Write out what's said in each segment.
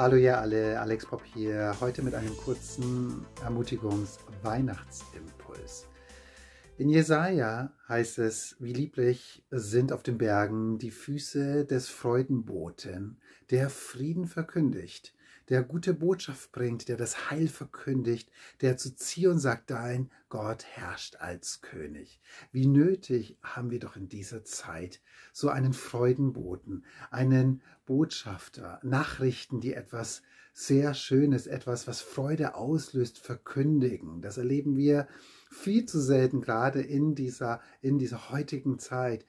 Hallo ihr alle, Alex Pop hier, heute mit einem kurzen Ermutigungs-Weihnachtsimpuls. In Jesaja heißt es, wie lieblich sind auf den Bergen die Füße des Freudenboten, der Frieden verkündigt, der gute Botschaft bringt, der das Heil verkündigt, der zu Zion sagt, dein Gott herrscht als König. Wie nötig haben wir doch in dieser Zeit so einen Freudenboten, einen Botschafter, Nachrichten, die etwas sehr Schönes, etwas, was Freude auslöst, verkündigen. Das erleben wir viel zu selten, gerade in dieser, in dieser heutigen Zeit.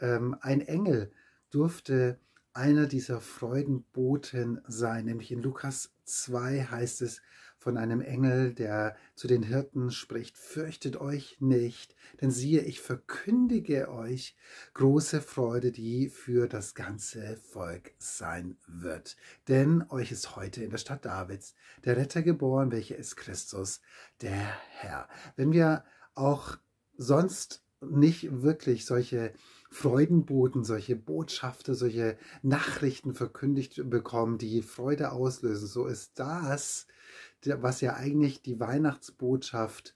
Ähm, ein Engel durfte einer dieser Freudenboten sein. Nämlich in Lukas 2 heißt es von einem Engel, der zu den Hirten spricht, fürchtet euch nicht, denn siehe, ich verkündige euch große Freude, die für das ganze Volk sein wird. Denn euch ist heute in der Stadt Davids der Retter geboren, welcher ist Christus, der Herr. Wenn wir auch sonst nicht wirklich solche Freudenboten, solche Botschafter, solche Nachrichten verkündigt bekommen, die Freude auslösen. So ist das, was ja eigentlich die Weihnachtsbotschaft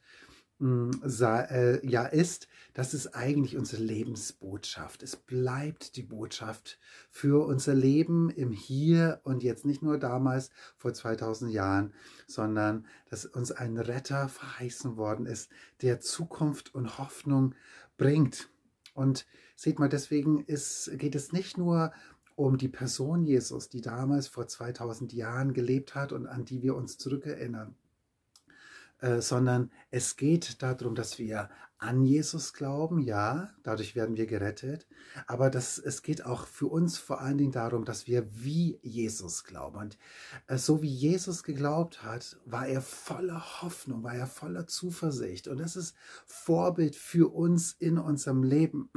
hm, äh, ja ist, das ist eigentlich unsere Lebensbotschaft. Es bleibt die Botschaft für unser Leben im Hier und jetzt nicht nur damals vor 2000 Jahren, sondern dass uns ein Retter verheißen worden ist, der Zukunft und Hoffnung bringt. Und seht mal, deswegen ist, geht es nicht nur um die Person Jesus, die damals vor 2000 Jahren gelebt hat und an die wir uns zurückerinnern, äh, sondern es geht darum, dass wir an Jesus glauben, ja, dadurch werden wir gerettet, aber das, es geht auch für uns vor allen Dingen darum, dass wir wie Jesus glauben. Und äh, so wie Jesus geglaubt hat, war er voller Hoffnung, war er voller Zuversicht. Und das ist Vorbild für uns in unserem Leben.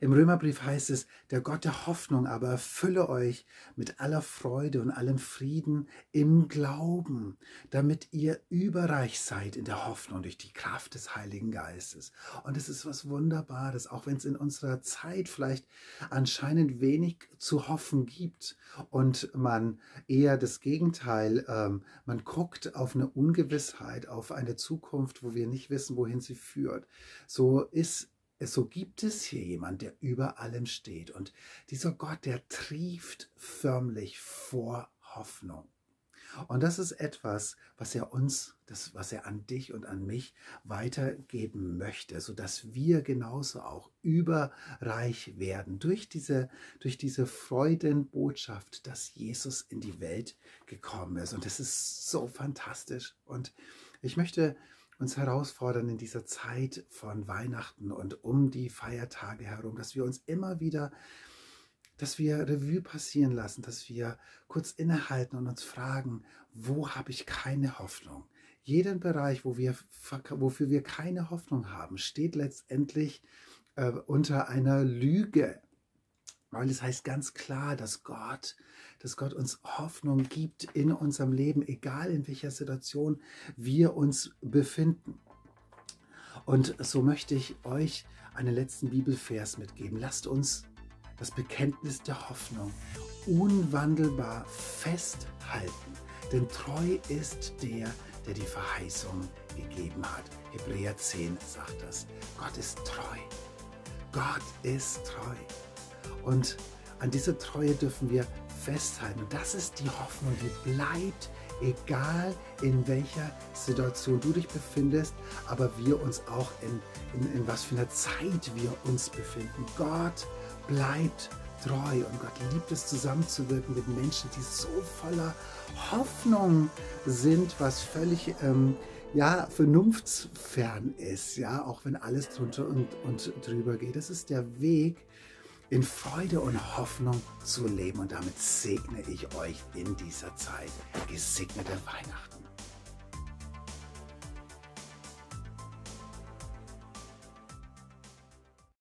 Im Römerbrief heißt es, der Gott der Hoffnung aber erfülle euch mit aller Freude und allem Frieden im Glauben, damit ihr überreich seid in der Hoffnung durch die Kraft des Heiligen Geistes. Und es ist was Wunderbares, auch wenn es in unserer Zeit vielleicht anscheinend wenig zu hoffen gibt und man eher das Gegenteil, ähm, man guckt auf eine Ungewissheit, auf eine Zukunft, wo wir nicht wissen, wohin sie führt. So ist so gibt es hier jemand, der über allem steht. Und dieser Gott, der trieft förmlich vor Hoffnung. Und das ist etwas, was er uns, das, was er an dich und an mich weitergeben möchte, sodass wir genauso auch überreich werden durch diese, durch diese Freudenbotschaft, dass Jesus in die Welt gekommen ist. Und das ist so fantastisch. Und ich möchte uns herausfordern in dieser Zeit von Weihnachten und um die Feiertage herum, dass wir uns immer wieder, dass wir Revue passieren lassen, dass wir kurz innehalten und uns fragen, wo habe ich keine Hoffnung? Jeden Bereich, wo wir, wofür wir keine Hoffnung haben, steht letztendlich äh, unter einer Lüge. Weil es heißt ganz klar, dass Gott, dass Gott uns Hoffnung gibt in unserem Leben, egal in welcher Situation wir uns befinden. Und so möchte ich euch einen letzten Bibelvers mitgeben. Lasst uns das Bekenntnis der Hoffnung unwandelbar festhalten. Denn treu ist der, der die Verheißung gegeben hat. Hebräer 10 sagt das. Gott ist treu. Gott ist treu. Und an dieser Treue dürfen wir festhalten. Und das ist die Hoffnung, die bleibt, egal in welcher Situation du dich befindest, aber wir uns auch in, in, in was für einer Zeit wir uns befinden. Gott bleibt treu und Gott liebt es zusammenzuwirken mit Menschen, die so voller Hoffnung sind, was völlig ähm, ja, vernunftsfern ist, ja, auch wenn alles drunter und, und drüber geht. Das ist der Weg, in Freude und Hoffnung zu leben. Und damit segne ich euch in dieser Zeit. Gesegnete Weihnachten.